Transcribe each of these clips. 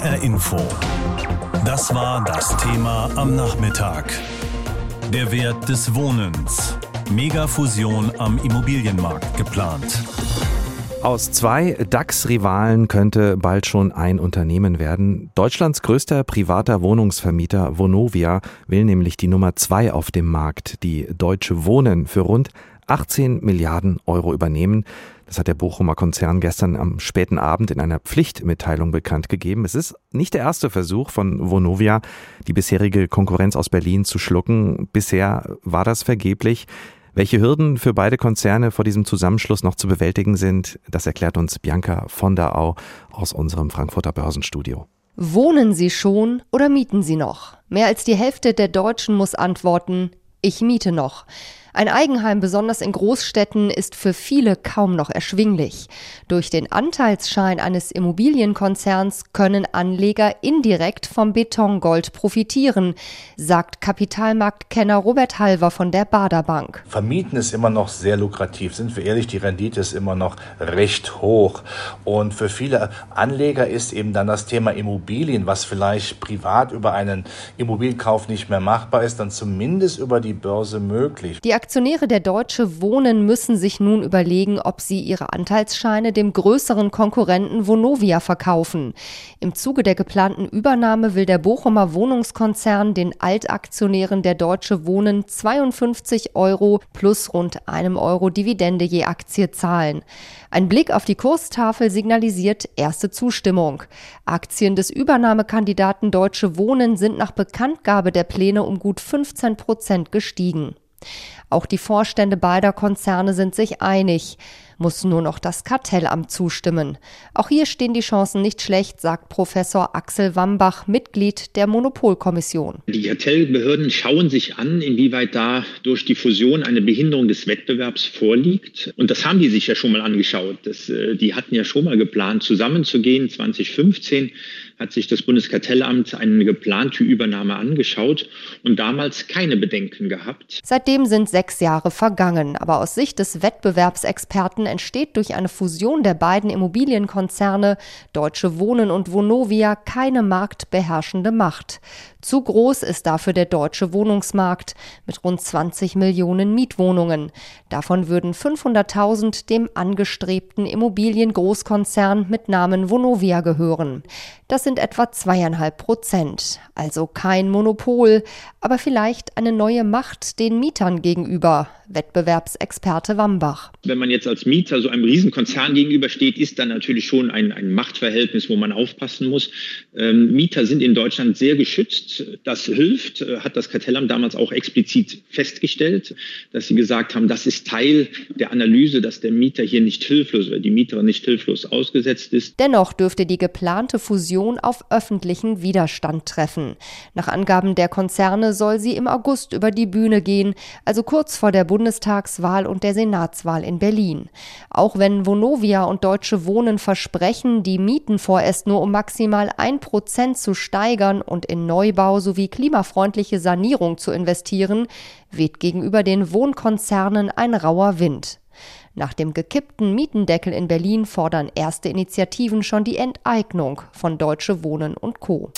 HR Info. Das war das Thema am Nachmittag. Der Wert des Wohnens. Megafusion am Immobilienmarkt geplant. Aus zwei DAX-Rivalen könnte bald schon ein Unternehmen werden. Deutschlands größter privater Wohnungsvermieter Vonovia will nämlich die Nummer zwei auf dem Markt, die Deutsche Wohnen, für rund 18 Milliarden Euro übernehmen. Das hat der Bochumer Konzern gestern am späten Abend in einer Pflichtmitteilung bekannt gegeben. Es ist nicht der erste Versuch von Vonovia, die bisherige Konkurrenz aus Berlin zu schlucken. Bisher war das vergeblich. Welche Hürden für beide Konzerne vor diesem Zusammenschluss noch zu bewältigen sind, das erklärt uns Bianca von der Au aus unserem Frankfurter Börsenstudio. Wohnen Sie schon oder mieten Sie noch? Mehr als die Hälfte der Deutschen muss antworten, ich miete noch. Ein Eigenheim, besonders in Großstädten, ist für viele kaum noch erschwinglich. Durch den Anteilsschein eines Immobilienkonzerns können Anleger indirekt vom Betongold profitieren, sagt Kapitalmarktkenner Robert Halver von der Baderbank. Vermieten ist immer noch sehr lukrativ. Sind wir ehrlich, die Rendite ist immer noch recht hoch. Und für viele Anleger ist eben dann das Thema Immobilien, was vielleicht privat über einen Immobilienkauf nicht mehr machbar ist, dann zumindest über die Börse möglich. Die Aktionäre der Deutsche Wohnen müssen sich nun überlegen, ob sie ihre Anteilsscheine dem größeren Konkurrenten Vonovia verkaufen. Im Zuge der geplanten Übernahme will der Bochumer Wohnungskonzern den Altaktionären der Deutsche Wohnen 52 Euro plus rund einem Euro Dividende je Aktie zahlen. Ein Blick auf die Kurstafel signalisiert erste Zustimmung. Aktien des Übernahmekandidaten Deutsche Wohnen sind nach Bekanntgabe der Pläne um gut 15 Prozent gestiegen. Auch die Vorstände beider Konzerne sind sich einig, muss nur noch das Kartellamt zustimmen. Auch hier stehen die Chancen nicht schlecht, sagt Professor Axel Wambach, Mitglied der Monopolkommission. Die Kartellbehörden schauen sich an, inwieweit da durch die Fusion eine Behinderung des Wettbewerbs vorliegt. Und das haben die sich ja schon mal angeschaut. Das, äh, die hatten ja schon mal geplant, zusammenzugehen 2015 hat sich das Bundeskartellamt eine geplante Übernahme angeschaut und damals keine Bedenken gehabt. Seitdem sind sechs Jahre vergangen, aber aus Sicht des Wettbewerbsexperten entsteht durch eine Fusion der beiden Immobilienkonzerne Deutsche Wohnen und Vonovia keine marktbeherrschende Macht. Zu groß ist dafür der deutsche Wohnungsmarkt mit rund 20 Millionen Mietwohnungen. Davon würden 500.000 dem angestrebten Immobiliengroßkonzern mit Namen Vonovia gehören. Das sind etwa zweieinhalb Prozent. Also kein Monopol, aber vielleicht eine neue Macht den Mietern gegenüber. Wettbewerbsexperte Wambach. Wenn man jetzt als Mieter so einem Riesenkonzern gegenübersteht, ist dann natürlich schon ein, ein Machtverhältnis, wo man aufpassen muss. Ähm, Mieter sind in Deutschland sehr geschützt. Das hilft, äh, hat das Kartellamt damals auch explizit festgestellt, dass sie gesagt haben, das ist Teil der Analyse, dass der Mieter hier nicht hilflos oder die Mieterin nicht hilflos ausgesetzt ist. Dennoch dürfte die geplante Fusion auf öffentlichen Widerstand treffen. Nach Angaben der Konzerne soll sie im August über die Bühne gehen, also kurz vor der Bundestagswahl und der Senatswahl in Berlin. Auch wenn Vonovia und Deutsche Wohnen versprechen, die Mieten vorerst nur um maximal ein Prozent zu steigern und in Neubau sowie klimafreundliche Sanierung zu investieren, weht gegenüber den Wohnkonzernen ein rauer Wind. Nach dem gekippten Mietendeckel in Berlin fordern erste Initiativen schon die Enteignung von Deutsche Wohnen und Co.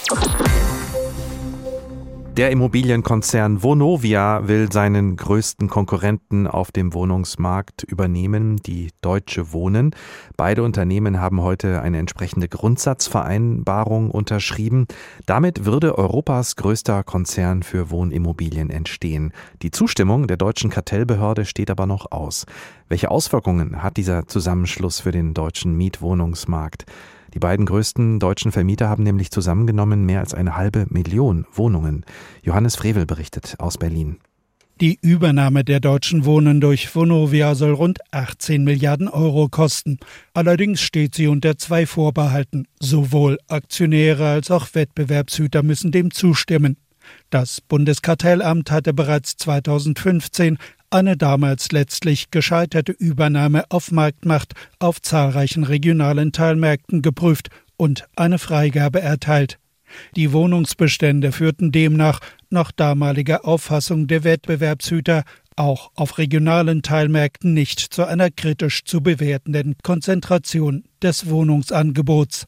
Der Immobilienkonzern Vonovia will seinen größten Konkurrenten auf dem Wohnungsmarkt übernehmen, die Deutsche Wohnen. Beide Unternehmen haben heute eine entsprechende Grundsatzvereinbarung unterschrieben. Damit würde Europas größter Konzern für Wohnimmobilien entstehen. Die Zustimmung der deutschen Kartellbehörde steht aber noch aus. Welche Auswirkungen hat dieser Zusammenschluss für den deutschen Mietwohnungsmarkt? Die beiden größten deutschen Vermieter haben nämlich zusammengenommen mehr als eine halbe Million Wohnungen. Johannes Frevel berichtet aus Berlin. Die Übernahme der deutschen Wohnen durch Vonovia soll rund 18 Milliarden Euro kosten. Allerdings steht sie unter zwei Vorbehalten. Sowohl Aktionäre als auch Wettbewerbshüter müssen dem zustimmen. Das Bundeskartellamt hatte bereits 2015 eine damals letztlich gescheiterte Übernahme auf Marktmacht auf zahlreichen regionalen Teilmärkten geprüft und eine Freigabe erteilt. Die Wohnungsbestände führten demnach nach damaliger Auffassung der Wettbewerbshüter auch auf regionalen Teilmärkten nicht zu einer kritisch zu bewertenden Konzentration des Wohnungsangebots.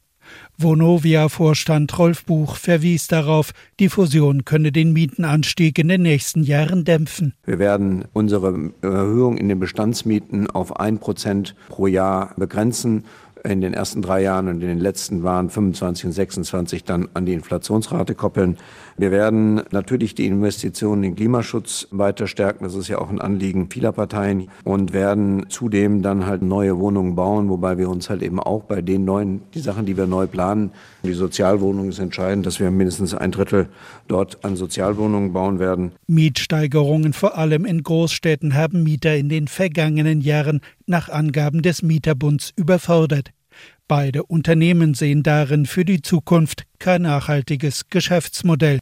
Vonovia-Vorstand Rolf Buch verwies darauf, die Fusion könne den Mietenanstieg in den nächsten Jahren dämpfen. Wir werden unsere Erhöhung in den Bestandsmieten auf ein Prozent pro Jahr begrenzen in den ersten drei Jahren und in den letzten waren 25 und 26 dann an die Inflationsrate koppeln. Wir werden natürlich die Investitionen in Klimaschutz weiter stärken. Das ist ja auch ein Anliegen vieler Parteien und werden zudem dann halt neue Wohnungen bauen, wobei wir uns halt eben auch bei den neuen, die Sachen, die wir neu planen, die Sozialwohnungen ist entscheidend, dass wir mindestens ein Drittel dort an Sozialwohnungen bauen werden. Mietsteigerungen vor allem in Großstädten haben Mieter in den vergangenen Jahren nach Angaben des Mieterbunds überfordert. Beide Unternehmen sehen darin für die Zukunft kein nachhaltiges Geschäftsmodell.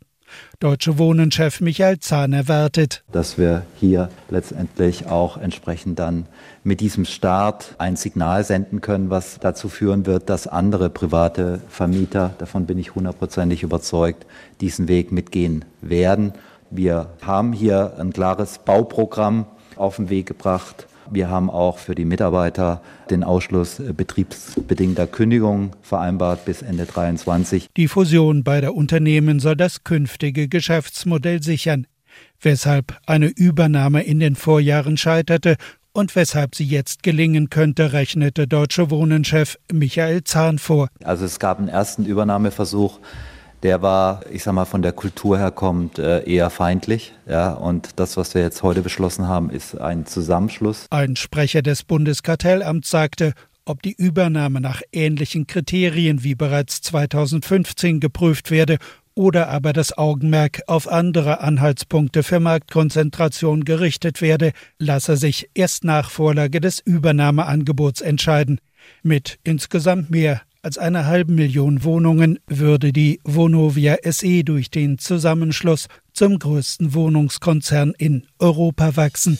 Deutsche Wohnen-Chef Michael Zahn erwartet, dass wir hier letztendlich auch entsprechend dann mit diesem Start ein Signal senden können, was dazu führen wird, dass andere private Vermieter, davon bin ich hundertprozentig überzeugt, diesen Weg mitgehen werden. Wir haben hier ein klares Bauprogramm auf den Weg gebracht wir haben auch für die Mitarbeiter den Ausschluss betriebsbedingter Kündigung vereinbart bis Ende 2023. Die Fusion beider Unternehmen soll das künftige Geschäftsmodell sichern. Weshalb eine Übernahme in den Vorjahren scheiterte und weshalb sie jetzt gelingen könnte, rechnete Deutsche Wohnen-Chef Michael Zahn vor. Also es gab einen ersten Übernahmeversuch der war, ich sag mal, von der Kultur her kommt, äh, eher feindlich. Ja, und das, was wir jetzt heute beschlossen haben, ist ein Zusammenschluss. Ein Sprecher des Bundeskartellamts sagte, ob die Übernahme nach ähnlichen Kriterien wie bereits 2015 geprüft werde oder aber das Augenmerk auf andere Anhaltspunkte für Marktkonzentration gerichtet werde, lasse sich erst nach Vorlage des Übernahmeangebots entscheiden. Mit insgesamt mehr als eine halbe Million Wohnungen würde die Vonovia SE durch den Zusammenschluss zum größten Wohnungskonzern in Europa wachsen.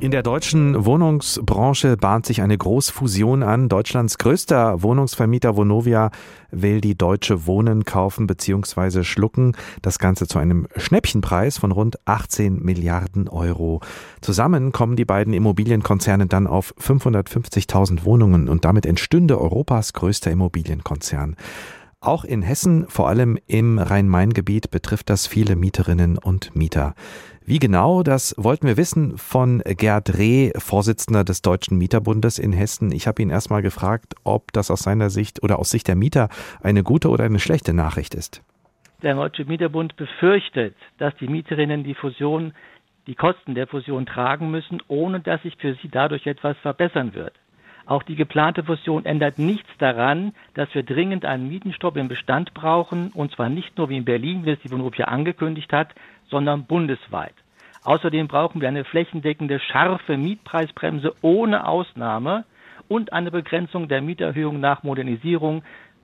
In der deutschen Wohnungsbranche bahnt sich eine Großfusion an. Deutschlands größter Wohnungsvermieter Vonovia will die Deutsche Wohnen kaufen bzw. schlucken. Das Ganze zu einem Schnäppchenpreis von rund 18 Milliarden Euro. Zusammen kommen die beiden Immobilienkonzerne dann auf 550.000 Wohnungen und damit entstünde Europas größter Immobilienkonzern. Auch in Hessen, vor allem im Rhein-Main-Gebiet, betrifft das viele Mieterinnen und Mieter. Wie genau, das wollten wir wissen von Gerd Reh, Vorsitzender des Deutschen Mieterbundes in Hessen. Ich habe ihn erstmal gefragt, ob das aus seiner Sicht oder aus Sicht der Mieter eine gute oder eine schlechte Nachricht ist. Der Deutsche Mieterbund befürchtet, dass die Mieterinnen die Fusion, die Kosten der Fusion tragen müssen, ohne dass sich für sie dadurch etwas verbessern wird. Auch die geplante Fusion ändert nichts daran, dass wir dringend einen Mietenstopp im Bestand brauchen, und zwar nicht nur wie in Berlin, wie es die Vonovia angekündigt hat, sondern bundesweit. Außerdem brauchen wir eine flächendeckende, scharfe Mietpreisbremse ohne Ausnahme und eine Begrenzung der Mieterhöhung nach Modernisierung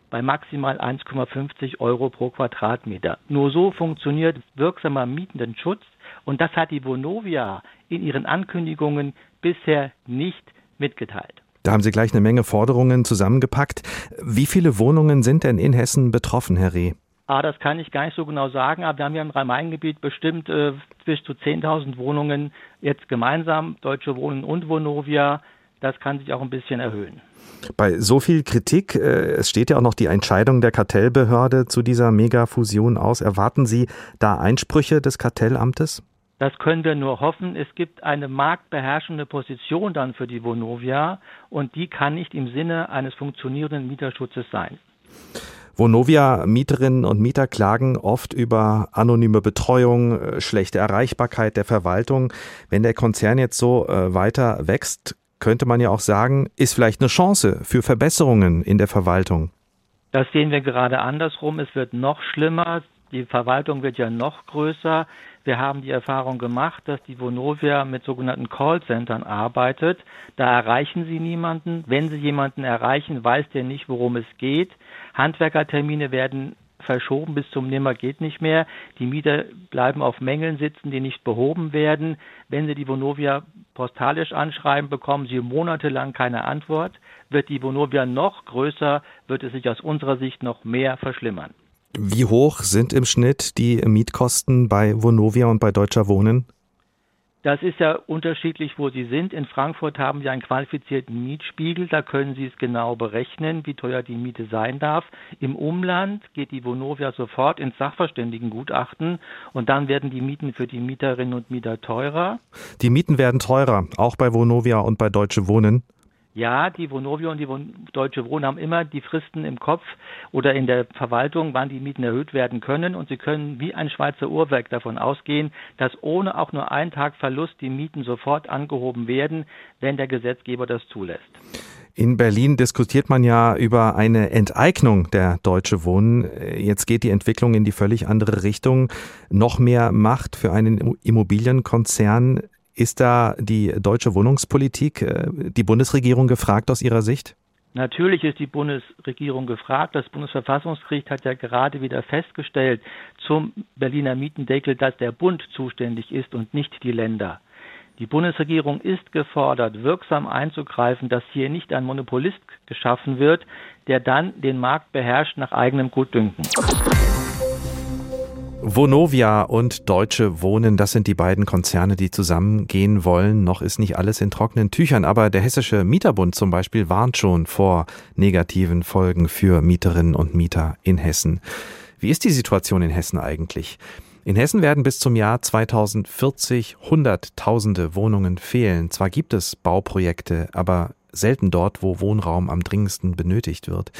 bei maximal 1,50 Euro pro Quadratmeter. Nur so funktioniert wirksamer Mietendenschutz und das hat die Vonovia in ihren Ankündigungen bisher nicht mitgeteilt. Da haben Sie gleich eine Menge Forderungen zusammengepackt. Wie viele Wohnungen sind denn in Hessen betroffen, Herr Reh? Ah, das kann ich gar nicht so genau sagen, aber wir haben ja im Rhein-Main-Gebiet bestimmt äh, bis zu 10.000 Wohnungen jetzt gemeinsam, Deutsche Wohnen und Vonovia. Das kann sich auch ein bisschen erhöhen. Bei so viel Kritik, äh, es steht ja auch noch die Entscheidung der Kartellbehörde zu dieser Megafusion aus. Erwarten Sie da Einsprüche des Kartellamtes? Das können wir nur hoffen. Es gibt eine marktbeherrschende Position dann für die Vonovia und die kann nicht im Sinne eines funktionierenden Mieterschutzes sein. Vonovia-Mieterinnen und Mieter klagen oft über anonyme Betreuung, äh, schlechte Erreichbarkeit der Verwaltung. Wenn der Konzern jetzt so äh, weiter wächst, könnte man ja auch sagen, ist vielleicht eine Chance für Verbesserungen in der Verwaltung. Das sehen wir gerade andersrum. Es wird noch schlimmer. Die Verwaltung wird ja noch größer. Wir haben die Erfahrung gemacht, dass die Vonovia mit sogenannten Callcentern arbeitet. Da erreichen sie niemanden. Wenn sie jemanden erreichen, weiß der nicht, worum es geht. Handwerkertermine werden verschoben bis zum Nimmer geht nicht mehr. Die Mieter bleiben auf Mängeln sitzen, die nicht behoben werden. Wenn sie die Vonovia postalisch anschreiben, bekommen sie monatelang keine Antwort. Wird die Vonovia noch größer, wird es sich aus unserer Sicht noch mehr verschlimmern. Wie hoch sind im Schnitt die Mietkosten bei Vonovia und bei Deutscher Wohnen? Das ist ja unterschiedlich, wo Sie sind. In Frankfurt haben Sie einen qualifizierten Mietspiegel. Da können Sie es genau berechnen, wie teuer die Miete sein darf. Im Umland geht die Vonovia sofort ins Sachverständigengutachten und dann werden die Mieten für die Mieterinnen und Mieter teurer. Die Mieten werden teurer, auch bei Vonovia und bei Deutsche Wohnen. Ja, die Vonovia und die Deutsche Wohnen haben immer die Fristen im Kopf oder in der Verwaltung, wann die Mieten erhöht werden können. Und sie können wie ein Schweizer Uhrwerk davon ausgehen, dass ohne auch nur einen Tag Verlust die Mieten sofort angehoben werden, wenn der Gesetzgeber das zulässt. In Berlin diskutiert man ja über eine Enteignung der Deutsche Wohnen. Jetzt geht die Entwicklung in die völlig andere Richtung. Noch mehr Macht für einen Immobilienkonzern. Ist da die deutsche Wohnungspolitik, äh, die Bundesregierung gefragt aus Ihrer Sicht? Natürlich ist die Bundesregierung gefragt. Das Bundesverfassungsgericht hat ja gerade wieder festgestellt zum Berliner Mietendeckel, dass der Bund zuständig ist und nicht die Länder. Die Bundesregierung ist gefordert, wirksam einzugreifen, dass hier nicht ein Monopolist geschaffen wird, der dann den Markt beherrscht nach eigenem Gutdünken. Vonovia und Deutsche Wohnen, das sind die beiden Konzerne, die zusammengehen wollen. Noch ist nicht alles in trockenen Tüchern, aber der Hessische Mieterbund zum Beispiel warnt schon vor negativen Folgen für Mieterinnen und Mieter in Hessen. Wie ist die Situation in Hessen eigentlich? In Hessen werden bis zum Jahr 2040 Hunderttausende Wohnungen fehlen. Zwar gibt es Bauprojekte, aber selten dort, wo Wohnraum am dringendsten benötigt wird.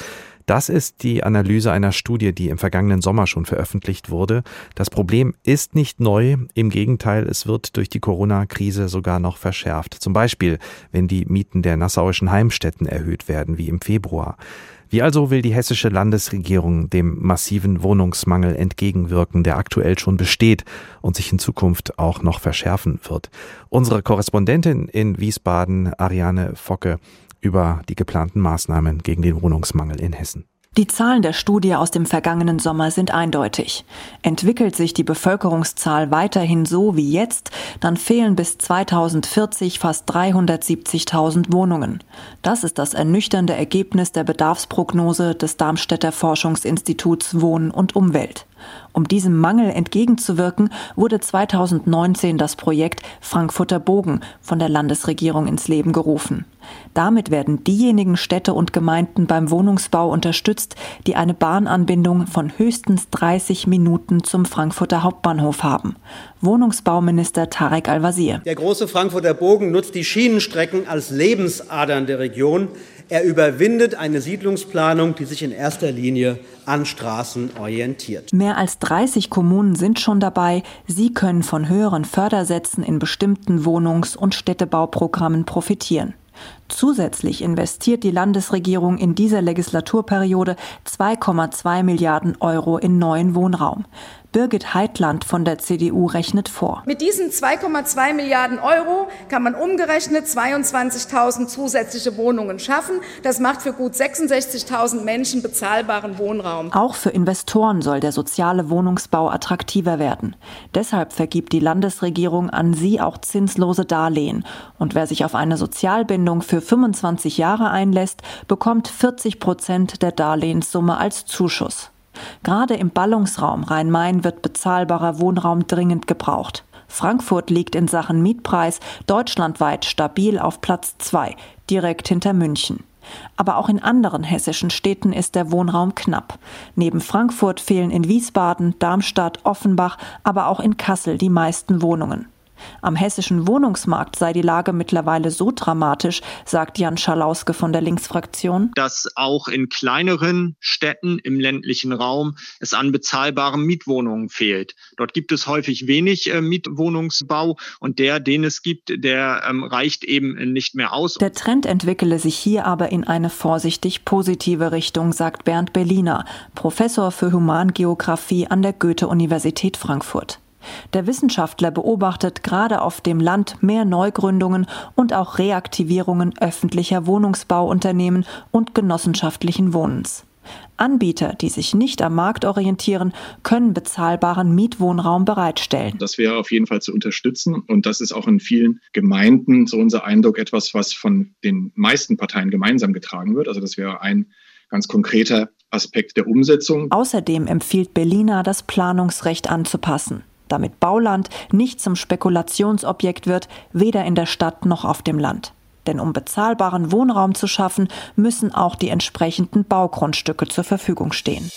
Das ist die Analyse einer Studie, die im vergangenen Sommer schon veröffentlicht wurde. Das Problem ist nicht neu, im Gegenteil, es wird durch die Corona-Krise sogar noch verschärft. Zum Beispiel, wenn die Mieten der nassauischen Heimstätten erhöht werden, wie im Februar. Wie also will die hessische Landesregierung dem massiven Wohnungsmangel entgegenwirken, der aktuell schon besteht und sich in Zukunft auch noch verschärfen wird? Unsere Korrespondentin in Wiesbaden, Ariane Focke, über die geplanten Maßnahmen gegen den Wohnungsmangel in Hessen. Die Zahlen der Studie aus dem vergangenen Sommer sind eindeutig. Entwickelt sich die Bevölkerungszahl weiterhin so wie jetzt, dann fehlen bis 2040 fast 370.000 Wohnungen. Das ist das ernüchternde Ergebnis der Bedarfsprognose des Darmstädter Forschungsinstituts Wohnen und Umwelt. Um diesem Mangel entgegenzuwirken, wurde 2019 das Projekt Frankfurter Bogen von der Landesregierung ins Leben gerufen. Damit werden diejenigen Städte und Gemeinden beim Wohnungsbau unterstützt, die eine Bahnanbindung von höchstens 30 Minuten zum Frankfurter Hauptbahnhof haben. Wohnungsbauminister Tarek Al-Wazir. Der große Frankfurter Bogen nutzt die Schienenstrecken als Lebensadern der Region. Er überwindet eine Siedlungsplanung, die sich in erster Linie an Straßen orientiert. Mehr als 30 Kommunen sind schon dabei. Sie können von höheren Fördersätzen in bestimmten Wohnungs- und Städtebauprogrammen profitieren. Zusätzlich investiert die Landesregierung in dieser Legislaturperiode 2,2 Milliarden Euro in neuen Wohnraum. Birgit Heitland von der CDU rechnet vor. Mit diesen 2,2 Milliarden Euro kann man umgerechnet 22.000 zusätzliche Wohnungen schaffen. Das macht für gut 66.000 Menschen bezahlbaren Wohnraum. Auch für Investoren soll der soziale Wohnungsbau attraktiver werden. Deshalb vergibt die Landesregierung an sie auch zinslose Darlehen. Und wer sich auf eine Sozialbindung für 25 Jahre einlässt, bekommt 40 Prozent der Darlehenssumme als Zuschuss. Gerade im Ballungsraum Rhein-Main wird bezahlbarer Wohnraum dringend gebraucht. Frankfurt liegt in Sachen Mietpreis deutschlandweit stabil auf Platz zwei, direkt hinter München. Aber auch in anderen hessischen Städten ist der Wohnraum knapp. Neben Frankfurt fehlen in Wiesbaden, Darmstadt, Offenbach, aber auch in Kassel die meisten Wohnungen. Am hessischen Wohnungsmarkt sei die Lage mittlerweile so dramatisch, sagt Jan Schalauske von der Linksfraktion, dass auch in kleineren Städten im ländlichen Raum es an bezahlbaren Mietwohnungen fehlt. Dort gibt es häufig wenig äh, Mietwohnungsbau und der, den es gibt, der ähm, reicht eben nicht mehr aus. Der Trend entwickele sich hier aber in eine vorsichtig positive Richtung, sagt Bernd Berliner, Professor für Humangeographie an der Goethe-Universität Frankfurt. Der Wissenschaftler beobachtet gerade auf dem Land mehr Neugründungen und auch Reaktivierungen öffentlicher Wohnungsbauunternehmen und genossenschaftlichen Wohnens. Anbieter, die sich nicht am Markt orientieren, können bezahlbaren Mietwohnraum bereitstellen. Das wäre auf jeden Fall zu unterstützen. Und das ist auch in vielen Gemeinden, so unser Eindruck, etwas, was von den meisten Parteien gemeinsam getragen wird. Also das wäre ein ganz konkreter Aspekt der Umsetzung. Außerdem empfiehlt Berliner, das Planungsrecht anzupassen. Damit Bauland nicht zum Spekulationsobjekt wird, weder in der Stadt noch auf dem Land. Denn um bezahlbaren Wohnraum zu schaffen, müssen auch die entsprechenden Baugrundstücke zur Verfügung stehen.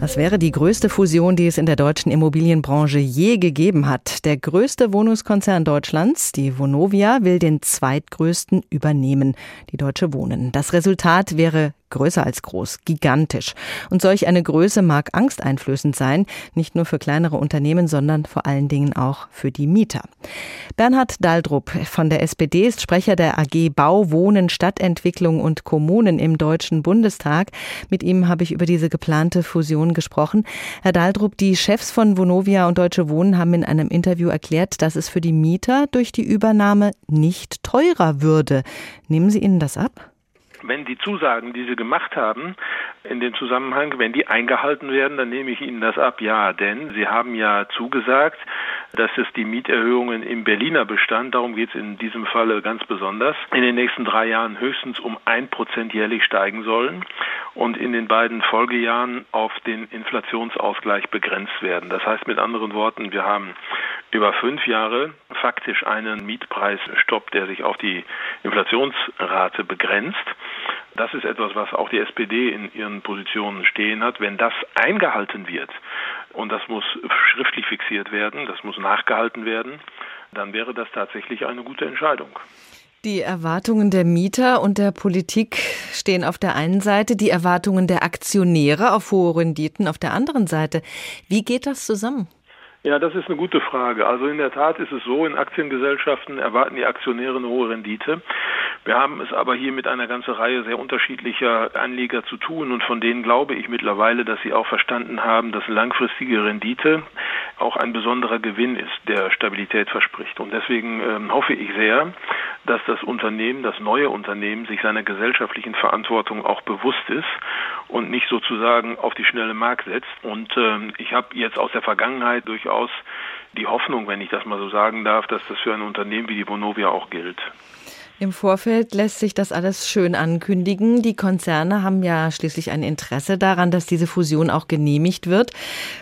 Das wäre die größte Fusion, die es in der deutschen Immobilienbranche je gegeben hat. Der größte Wohnungskonzern Deutschlands, die Vonovia, will den zweitgrößten übernehmen, die Deutsche Wohnen. Das Resultat wäre größer als groß, gigantisch. Und solch eine Größe mag angsteinflößend sein, nicht nur für kleinere Unternehmen, sondern vor allen Dingen auch für die Mieter. Bernhard Daldrup von der SPD ist Sprecher der AG Bau, Wohnen, Stadtentwicklung und Kommunen im Deutschen Bundestag. Mit ihm habe ich über diese geplante Fusion gesprochen. Herr Daldrup, die Chefs von Vonovia und Deutsche Wohnen haben in einem Interview erklärt, dass es für die Mieter durch die Übernahme nicht teurer würde. Nehmen Sie ihnen das ab? Wenn die Zusagen, die Sie gemacht haben, in dem Zusammenhang, wenn die eingehalten werden, dann nehme ich Ihnen das ab. Ja, denn Sie haben ja zugesagt, dass es die Mieterhöhungen im Berliner Bestand, darum geht es in diesem Falle ganz besonders, in den nächsten drei Jahren höchstens um ein Prozent jährlich steigen sollen und in den beiden Folgejahren auf den Inflationsausgleich begrenzt werden. Das heißt mit anderen Worten, wir haben über fünf Jahre faktisch einen Mietpreisstopp, der sich auf die Inflationsrate begrenzt. Das ist etwas, was auch die SPD in ihren Positionen stehen hat. Wenn das eingehalten wird, und das muss schriftlich fixiert werden, das muss nachgehalten werden, dann wäre das tatsächlich eine gute Entscheidung. Die Erwartungen der Mieter und der Politik stehen auf der einen Seite, die Erwartungen der Aktionäre auf hohe Renditen auf der anderen Seite. Wie geht das zusammen? Ja, das ist eine gute Frage. Also in der Tat ist es so, in Aktiengesellschaften erwarten die Aktionäre eine hohe Rendite. Wir haben es aber hier mit einer ganzen Reihe sehr unterschiedlicher Anleger zu tun und von denen glaube ich mittlerweile, dass sie auch verstanden haben, dass langfristige Rendite auch ein besonderer Gewinn ist, der Stabilität verspricht. Und deswegen ähm, hoffe ich sehr, dass das Unternehmen, das neue Unternehmen sich seiner gesellschaftlichen Verantwortung auch bewusst ist und nicht sozusagen auf die schnelle Mark setzt. Und ähm, ich habe jetzt aus der Vergangenheit durchaus die Hoffnung, wenn ich das mal so sagen darf, dass das für ein Unternehmen wie die Vonovia auch gilt. Im Vorfeld lässt sich das alles schön ankündigen. Die Konzerne haben ja schließlich ein Interesse daran, dass diese Fusion auch genehmigt wird.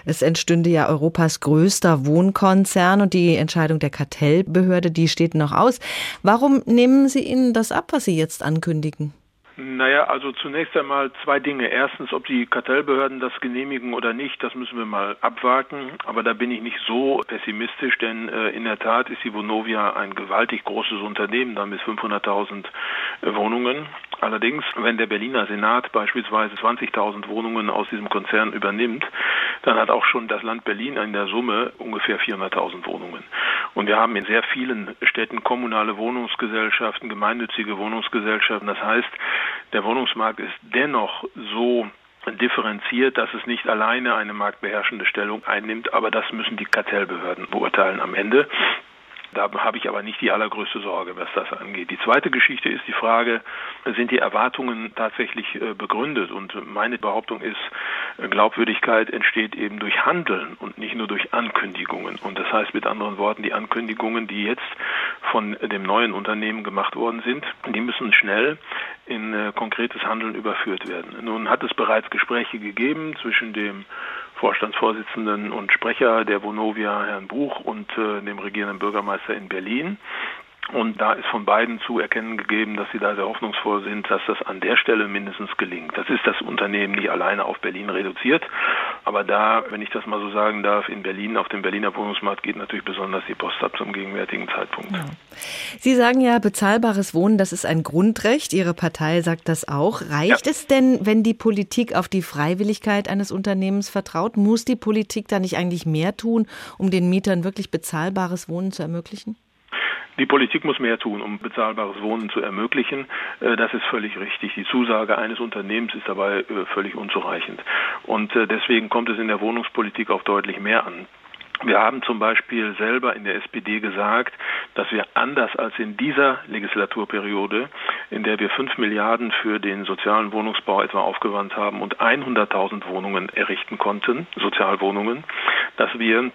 Es entstünde ja Europas größter Wohnkonzern und die Entscheidung der Kartellbehörde, die steht noch aus. Warum nehmen Sie ihnen das ab, was Sie jetzt ankündigen? Naja, also zunächst einmal zwei Dinge. Erstens, ob die Kartellbehörden das genehmigen oder nicht, das müssen wir mal abwarten. Aber da bin ich nicht so pessimistisch, denn äh, in der Tat ist die Vonovia ein gewaltig großes Unternehmen, da mit 500.000 äh, Wohnungen. Allerdings, wenn der Berliner Senat beispielsweise 20.000 Wohnungen aus diesem Konzern übernimmt, dann hat auch schon das Land Berlin in der Summe ungefähr 400.000 Wohnungen. Und wir haben in sehr vielen Städten kommunale Wohnungsgesellschaften, gemeinnützige Wohnungsgesellschaften. Das heißt, der Wohnungsmarkt ist dennoch so differenziert, dass es nicht alleine eine marktbeherrschende Stellung einnimmt, aber das müssen die Kartellbehörden beurteilen am Ende. Da habe ich aber nicht die allergrößte Sorge, was das angeht. Die zweite Geschichte ist die Frage, sind die Erwartungen tatsächlich äh, begründet? Und meine Behauptung ist, Glaubwürdigkeit entsteht eben durch Handeln und nicht nur durch Ankündigungen. Und das heißt mit anderen Worten, die Ankündigungen, die jetzt von dem neuen Unternehmen gemacht worden sind, die müssen schnell in äh, konkretes Handeln überführt werden. Nun hat es bereits Gespräche gegeben zwischen dem Vorstandsvorsitzenden und Sprecher der Vonovia, Herrn Buch, und äh, dem regierenden Bürgermeister in Berlin. Und da ist von beiden zu erkennen gegeben, dass sie da sehr hoffnungsvoll sind, dass das an der Stelle mindestens gelingt. Das ist das Unternehmen nicht alleine auf Berlin reduziert. Aber da, wenn ich das mal so sagen darf, in Berlin, auf dem Berliner Wohnungsmarkt geht natürlich besonders die Post ab zum gegenwärtigen Zeitpunkt. Ja. Sie sagen ja, bezahlbares Wohnen, das ist ein Grundrecht. Ihre Partei sagt das auch. Reicht ja. es denn, wenn die Politik auf die Freiwilligkeit eines Unternehmens vertraut? Muss die Politik da nicht eigentlich mehr tun, um den Mietern wirklich bezahlbares Wohnen zu ermöglichen? Die Politik muss mehr tun, um bezahlbares Wohnen zu ermöglichen. Äh, das ist völlig richtig. Die Zusage eines Unternehmens ist dabei äh, völlig unzureichend. Und äh, deswegen kommt es in der Wohnungspolitik auch deutlich mehr an. Wir haben zum Beispiel selber in der SPD gesagt, dass wir anders als in dieser Legislaturperiode, in der wir fünf Milliarden für den sozialen Wohnungsbau etwa aufgewandt haben und 100.000 Wohnungen errichten konnten, Sozialwohnungen, dass wir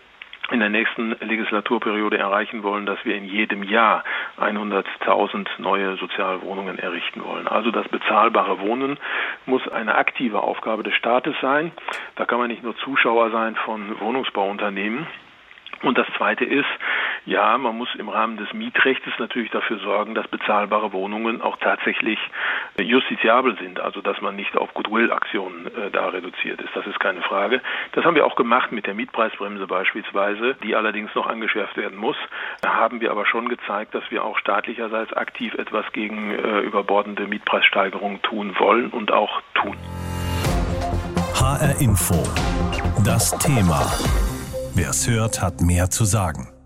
in der nächsten Legislaturperiode erreichen wollen, dass wir in jedem Jahr 100.000 neue Sozialwohnungen errichten wollen. Also das bezahlbare Wohnen muss eine aktive Aufgabe des Staates sein. Da kann man nicht nur Zuschauer sein von Wohnungsbauunternehmen. Und das Zweite ist, ja, man muss im Rahmen des Mietrechts natürlich dafür sorgen, dass bezahlbare Wohnungen auch tatsächlich äh, justiziabel sind, also dass man nicht auf Goodwill-Aktionen äh, da reduziert ist. Das ist keine Frage. Das haben wir auch gemacht mit der Mietpreisbremse beispielsweise, die allerdings noch angeschärft werden muss. Da haben wir aber schon gezeigt, dass wir auch staatlicherseits aktiv etwas gegen äh, überbordende Mietpreissteigerungen tun wollen und auch tun. HR Info. Das Thema. Wer es hört, hat mehr zu sagen.